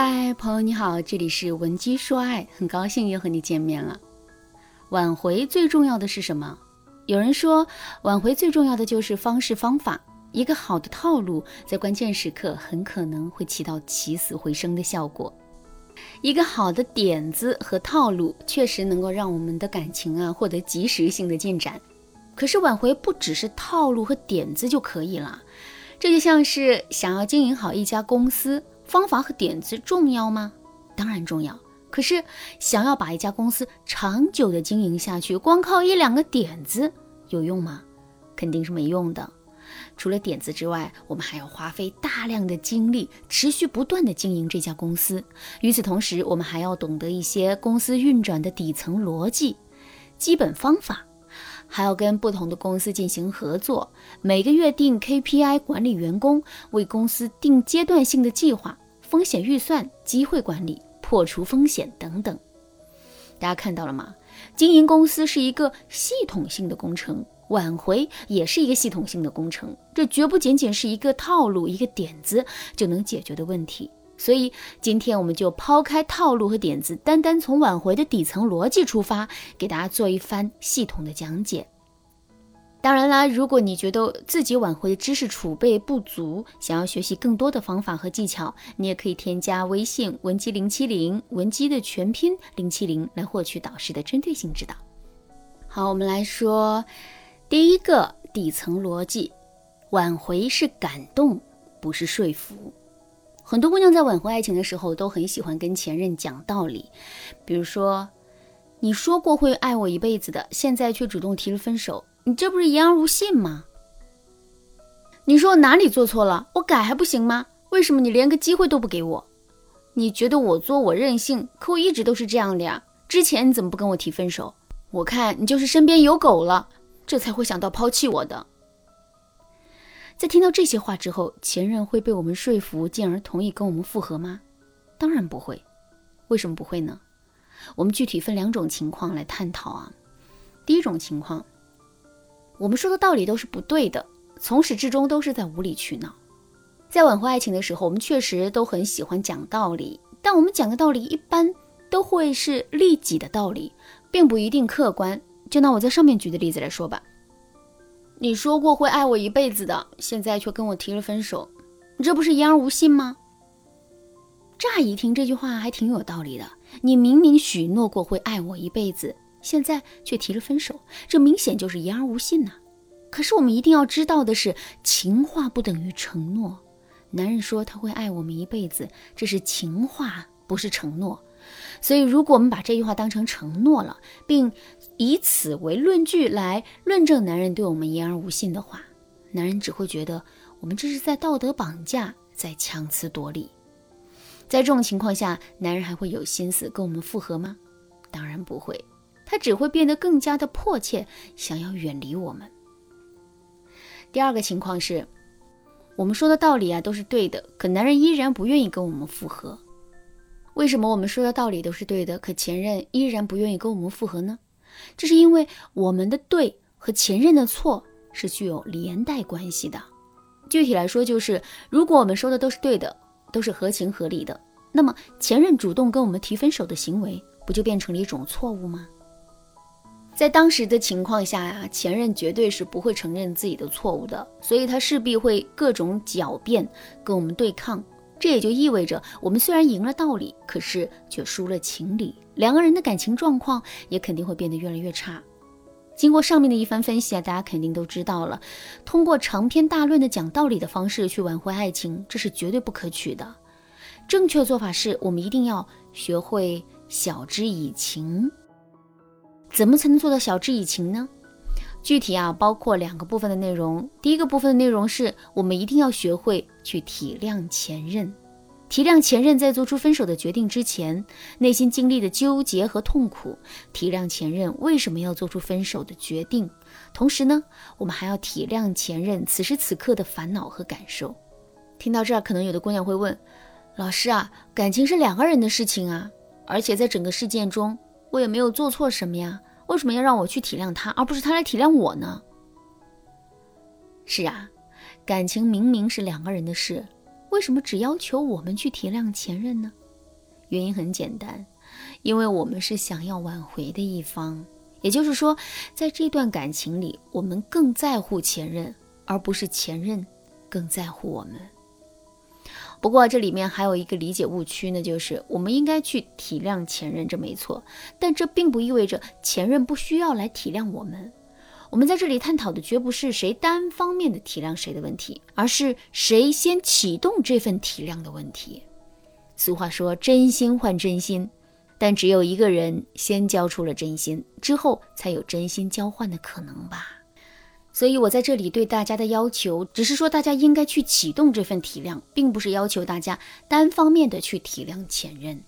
嗨，朋友你好，这里是文姬说爱，很高兴又和你见面了。挽回最重要的是什么？有人说，挽回最重要的就是方式方法。一个好的套路，在关键时刻很可能会起到起死回生的效果。一个好的点子和套路，确实能够让我们的感情啊获得及时性的进展。可是挽回不只是套路和点子就可以了，这就像是想要经营好一家公司。方法和点子重要吗？当然重要。可是，想要把一家公司长久的经营下去，光靠一两个点子有用吗？肯定是没用的。除了点子之外，我们还要花费大量的精力，持续不断的经营这家公司。与此同时，我们还要懂得一些公司运转的底层逻辑、基本方法，还要跟不同的公司进行合作，每个月定 KPI 管理员工，为公司定阶段性的计划。风险预算、机会管理、破除风险等等，大家看到了吗？经营公司是一个系统性的工程，挽回也是一个系统性的工程。这绝不仅仅是一个套路、一个点子就能解决的问题。所以，今天我们就抛开套路和点子，单单从挽回的底层逻辑出发，给大家做一番系统的讲解。当然啦，如果你觉得自己挽回的知识储备不足，想要学习更多的方法和技巧，你也可以添加微信文姬零七零，文姬的全拼零七零，来获取导师的针对性指导。好，我们来说第一个底层逻辑：挽回是感动，不是说服。很多姑娘在挽回爱情的时候，都很喜欢跟前任讲道理，比如说，你说过会爱我一辈子的，现在却主动提了分手。你这不是言而无信吗？你说我哪里做错了？我改还不行吗？为什么你连个机会都不给我？你觉得我作我任性，可我一直都是这样的呀。之前你怎么不跟我提分手？我看你就是身边有狗了，这才会想到抛弃我的。在听到这些话之后，前任会被我们说服，进而同意跟我们复合吗？当然不会。为什么不会呢？我们具体分两种情况来探讨啊。第一种情况。我们说的道理都是不对的，从始至终都是在无理取闹。在挽回爱情的时候，我们确实都很喜欢讲道理，但我们讲的道理一般都会是利己的道理，并不一定客观。就拿我在上面举的例子来说吧，你说过会爱我一辈子的，现在却跟我提了分手，你这不是言而无信吗？乍一听这句话还挺有道理的，你明明许诺过会爱我一辈子。现在却提了分手，这明显就是言而无信呐。可是我们一定要知道的是，情话不等于承诺。男人说他会爱我们一辈子，这是情话，不是承诺。所以，如果我们把这句话当成承诺了，并以此为论据来论证男人对我们言而无信的话，男人只会觉得我们这是在道德绑架，在强词夺理。在这种情况下，男人还会有心思跟我们复合吗？当然不会。他只会变得更加的迫切，想要远离我们。第二个情况是，我们说的道理啊都是对的，可男人依然不愿意跟我们复合。为什么我们说的道理都是对的，可前任依然不愿意跟我们复合呢？这是因为我们的对和前任的错是具有连带关系的。具体来说，就是如果我们说的都是对的，都是合情合理的，那么前任主动跟我们提分手的行为，不就变成了一种错误吗？在当时的情况下呀，前任绝对是不会承认自己的错误的，所以他势必会各种狡辩跟我们对抗。这也就意味着，我们虽然赢了道理，可是却输了情理，两个人的感情状况也肯定会变得越来越差。经过上面的一番分析啊，大家肯定都知道了，通过长篇大论的讲道理的方式去挽回爱情，这是绝对不可取的。正确做法是我们一定要学会晓之以情。怎么才能做到晓之以情呢？具体啊，包括两个部分的内容。第一个部分的内容是我们一定要学会去体谅前任，体谅前任在做出分手的决定之前内心经历的纠结和痛苦，体谅前任为什么要做出分手的决定。同时呢，我们还要体谅前任此时此刻的烦恼和感受。听到这儿，可能有的姑娘会问：老师啊，感情是两个人的事情啊，而且在整个事件中。我也没有做错什么呀，为什么要让我去体谅他，而不是他来体谅我呢？是啊，感情明明是两个人的事，为什么只要求我们去体谅前任呢？原因很简单，因为我们是想要挽回的一方，也就是说，在这段感情里，我们更在乎前任，而不是前任更在乎我们。不过这里面还有一个理解误区呢，就是我们应该去体谅前任，这没错，但这并不意味着前任不需要来体谅我们。我们在这里探讨的绝不是谁单方面的体谅谁的问题，而是谁先启动这份体谅的问题。俗话说真心换真心，但只有一个人先交出了真心，之后才有真心交换的可能吧。所以我在这里对大家的要求，只是说大家应该去启动这份体谅，并不是要求大家单方面的去体谅前任。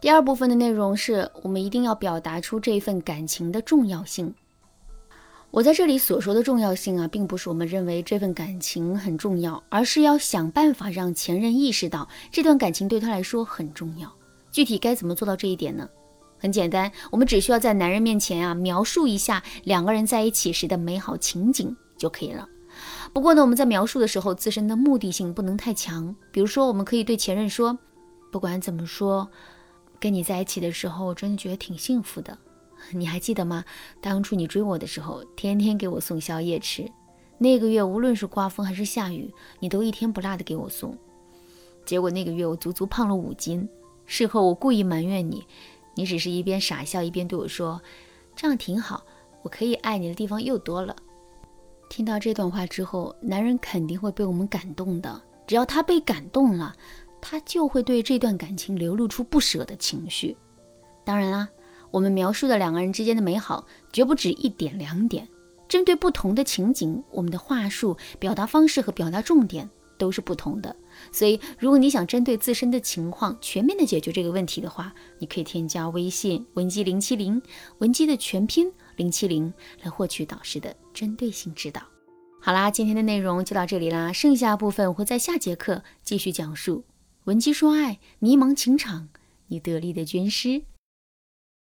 第二部分的内容是我们一定要表达出这份感情的重要性。我在这里所说的重要性啊，并不是我们认为这份感情很重要，而是要想办法让前任意识到这段感情对他来说很重要。具体该怎么做到这一点呢？很简单，我们只需要在男人面前啊描述一下两个人在一起时的美好情景就可以了。不过呢，我们在描述的时候，自身的目的性不能太强。比如说，我们可以对前任说：“不管怎么说，跟你在一起的时候，我真的觉得挺幸福的。”你还记得吗？当初你追我的时候，天天给我送宵夜吃。那个月无论是刮风还是下雨，你都一天不落的给我送。结果那个月我足足胖了五斤。事后我故意埋怨你，你只是一边傻笑一边对我说：“这样挺好，我可以爱你的地方又多了。”听到这段话之后，男人肯定会被我们感动的。只要他被感动了，他就会对这段感情流露出不舍的情绪。当然啦。我们描述的两个人之间的美好，绝不止一点两点。针对不同的情景，我们的话术、表达方式和表达重点都是不同的。所以，如果你想针对自身的情况全面的解决这个问题的话，你可以添加微信文姬零七零，文姬的全拼零七零，来获取导师的针对性指导。好啦，今天的内容就到这里啦，剩下部分我会在下节课继续讲述。文姬说爱，迷茫情场，你得力的军师。